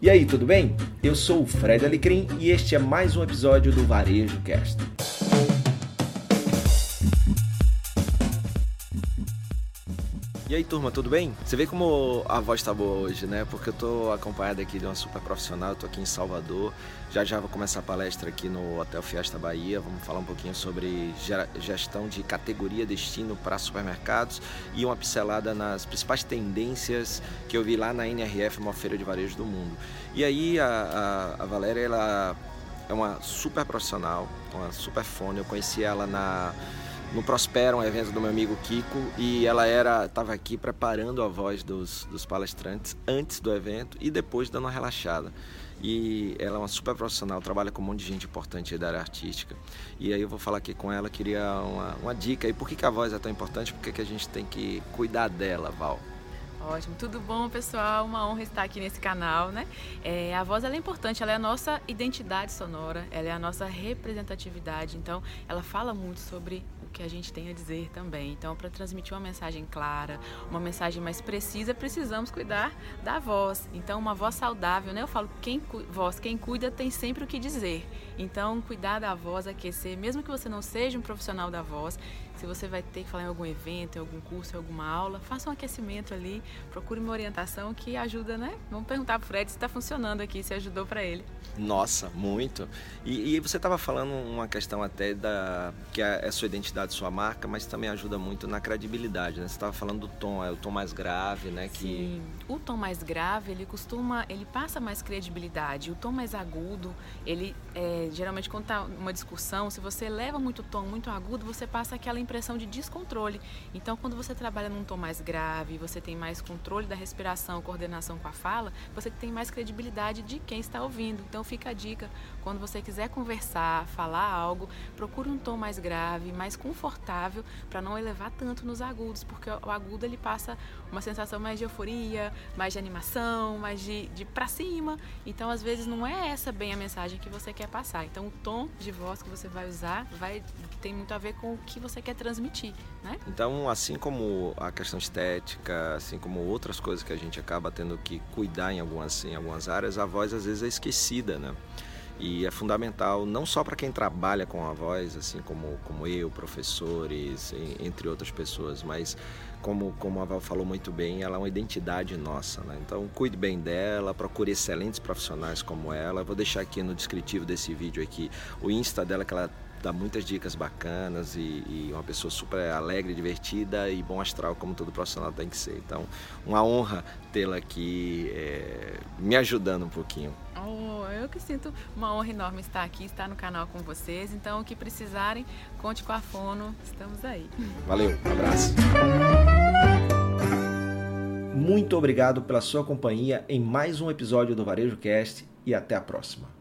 E aí, tudo bem? Eu sou o Fred Alecrim e este é mais um episódio do Varejo Cast. E aí, turma, tudo bem? Você vê como a voz tá boa hoje, né? Porque eu tô acompanhado aqui de uma super profissional, eu tô aqui em Salvador. Já já vou começar a palestra aqui no Hotel Fiesta Bahia. Vamos falar um pouquinho sobre gestão de categoria destino para supermercados e uma pincelada nas principais tendências que eu vi lá na NRF, uma feira de varejo do mundo. E aí a, a, a Valéria, ela é uma super profissional, uma super fone. Eu conheci ela na no Prospera, um evento do meu amigo Kiko, e ela era estava aqui preparando a voz dos, dos palestrantes antes do evento e depois dando uma relaxada. E ela é uma super profissional, trabalha com um monte de gente importante da área artística. E aí eu vou falar aqui com ela, queria uma, uma dica. E por que, que a voz é tão importante? Por que, que a gente tem que cuidar dela, Val? Ótimo, tudo bom, pessoal? Uma honra estar aqui nesse canal, né? É, a voz ela é importante, ela é a nossa identidade sonora, ela é a nossa representatividade. Então, ela fala muito sobre o que a gente tem a dizer também. Então, para transmitir uma mensagem clara, uma mensagem mais precisa, precisamos cuidar da voz. Então, uma voz saudável, né? Eu falo, quem voz, quem cuida tem sempre o que dizer. Então, cuidar da voz, aquecer, mesmo que você não seja um profissional da voz, se você vai ter que falar em algum evento, em algum curso, em alguma aula, faça um aquecimento ali, procure uma orientação que ajuda, né? Vamos perguntar pro Fred se está funcionando aqui, se ajudou para ele. Nossa, muito. E, e você estava falando uma questão até da que é a sua identidade, sua marca, mas também ajuda muito na credibilidade, né? Você estava falando do tom, é o tom mais grave, né? Que... Sim. O tom mais grave, ele costuma, ele passa mais credibilidade. O tom mais agudo, ele é, geralmente quando tá uma discussão, se você leva muito tom, muito agudo, você passa aquela impressão de descontrole. Então, quando você trabalha num tom mais grave, você tem mais controle da respiração, coordenação com a fala, você tem mais credibilidade de quem está ouvindo. Então, fica a dica, quando você quiser conversar, falar algo, procure um tom mais grave, mais confortável, para não elevar tanto nos agudos, porque o agudo ele passa uma sensação mais de euforia, mais de animação, mais de, de para cima. Então, às vezes, não é essa bem a mensagem que você quer passar. Então, o tom de voz que você vai usar vai tem muito a ver com o que você quer transmitir, né? Então, assim como a questão estética, assim como outras coisas que a gente acaba tendo que cuidar em algumas, em algumas áreas, a voz às vezes é esquecida, né? E é fundamental não só para quem trabalha com a voz, assim como, como eu, professores, entre outras pessoas, mas como, como a Val falou muito bem, ela é uma identidade nossa. Né? Então cuide bem dela, procure excelentes profissionais como ela. Vou deixar aqui no descritivo desse vídeo aqui o Insta dela, que ela dá muitas dicas bacanas e, e, uma pessoa super alegre, divertida e bom astral, como todo profissional tem que ser. Então, uma honra tê-la aqui é, me ajudando um pouquinho. Eu que sinto uma honra enorme estar aqui, estar no canal com vocês. Então, o que precisarem, conte com a Fono, estamos aí. Valeu, um abraço. Muito obrigado pela sua companhia em mais um episódio do Varejo Cast e até a próxima.